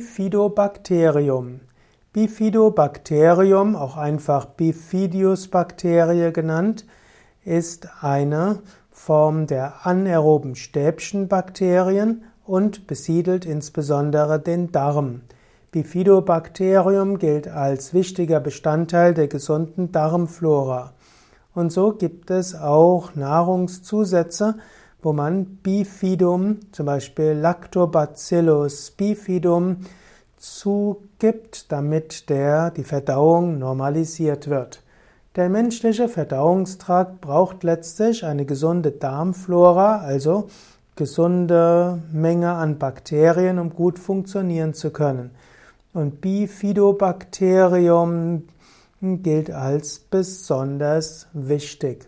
Bifidobakterium. Bifidobakterium, auch einfach Bifidius-Bakterie genannt, ist eine Form der anaeroben Stäbchenbakterien und besiedelt insbesondere den Darm. Bifidobakterium gilt als wichtiger Bestandteil der gesunden Darmflora. Und so gibt es auch Nahrungszusätze, wo man Bifidum, zum Beispiel Lactobacillus bifidum, zugibt, damit der, die Verdauung normalisiert wird. Der menschliche Verdauungstrakt braucht letztlich eine gesunde Darmflora, also gesunde Menge an Bakterien, um gut funktionieren zu können. Und Bifidobakterium gilt als besonders wichtig.